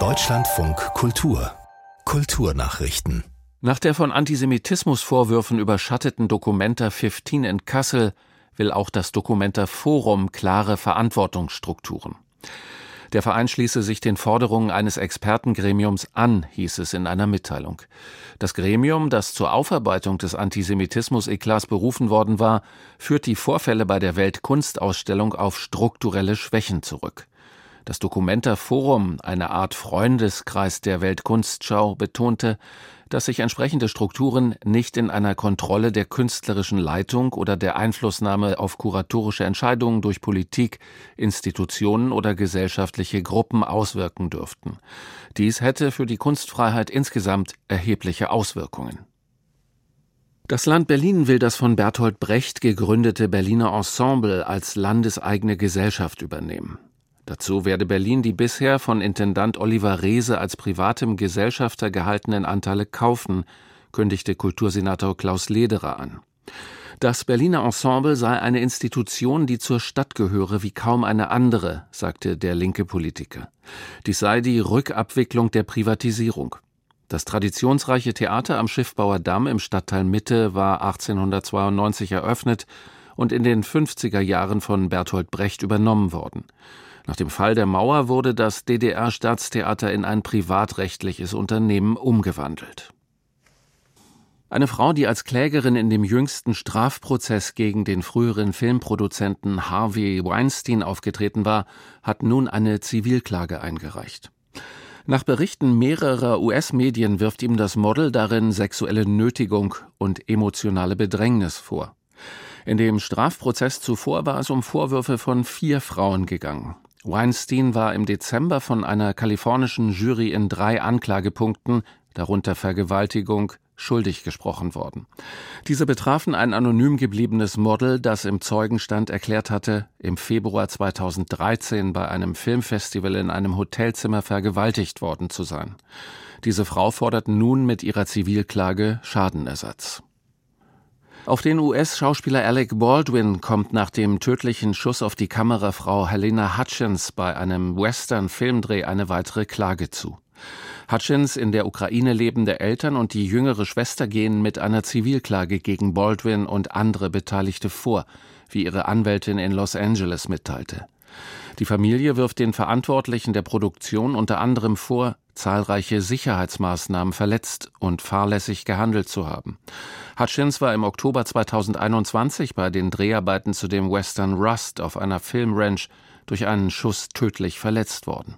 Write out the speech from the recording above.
Deutschlandfunk Kultur Kulturnachrichten nach der von Antisemitismusvorwürfen überschatteten Documenta 15 in Kassel will auch das Documenta Forum klare Verantwortungsstrukturen. Der Verein schließe sich den Forderungen eines Expertengremiums an, hieß es in einer Mitteilung. Das Gremium, das zur Aufarbeitung des Antisemitismus-Eklats berufen worden war, führt die Vorfälle bei der Weltkunstausstellung auf strukturelle Schwächen zurück. Das Documenta Forum, eine Art Freundeskreis der Weltkunstschau, betonte, dass sich entsprechende Strukturen nicht in einer Kontrolle der künstlerischen Leitung oder der Einflussnahme auf kuratorische Entscheidungen durch Politik, Institutionen oder gesellschaftliche Gruppen auswirken dürften. Dies hätte für die Kunstfreiheit insgesamt erhebliche Auswirkungen. Das Land Berlin will das von Bertolt Brecht gegründete Berliner Ensemble als landeseigene Gesellschaft übernehmen. Dazu werde Berlin die bisher von Intendant Oliver Reese als privatem Gesellschafter gehaltenen Anteile kaufen, kündigte Kultursenator Klaus Lederer an. Das Berliner Ensemble sei eine Institution, die zur Stadt gehöre wie kaum eine andere, sagte der linke Politiker. Dies sei die Rückabwicklung der Privatisierung. Das traditionsreiche Theater am Schiffbauer Damm im Stadtteil Mitte war 1892 eröffnet und in den 50er Jahren von Bertolt Brecht übernommen worden. Nach dem Fall der Mauer wurde das DDR-Staatstheater in ein privatrechtliches Unternehmen umgewandelt. Eine Frau, die als Klägerin in dem jüngsten Strafprozess gegen den früheren Filmproduzenten Harvey Weinstein aufgetreten war, hat nun eine Zivilklage eingereicht. Nach Berichten mehrerer US-Medien wirft ihm das Model darin sexuelle Nötigung und emotionale Bedrängnis vor. In dem Strafprozess zuvor war es um Vorwürfe von vier Frauen gegangen. Weinstein war im Dezember von einer kalifornischen Jury in drei Anklagepunkten, darunter Vergewaltigung, schuldig gesprochen worden. Diese betrafen ein anonym gebliebenes Model, das im Zeugenstand erklärt hatte, im Februar 2013 bei einem Filmfestival in einem Hotelzimmer vergewaltigt worden zu sein. Diese Frau fordert nun mit ihrer Zivilklage Schadenersatz. Auf den US-Schauspieler Alec Baldwin kommt nach dem tödlichen Schuss auf die Kamerafrau Helena Hutchins bei einem Western-Filmdreh eine weitere Klage zu. Hutchins in der Ukraine lebende Eltern und die jüngere Schwester gehen mit einer Zivilklage gegen Baldwin und andere Beteiligte vor, wie ihre Anwältin in Los Angeles mitteilte. Die Familie wirft den Verantwortlichen der Produktion unter anderem vor, zahlreiche Sicherheitsmaßnahmen verletzt und fahrlässig gehandelt zu haben. Hutchins war im Oktober 2021 bei den Dreharbeiten zu dem Western Rust auf einer Filmranch durch einen Schuss tödlich verletzt worden.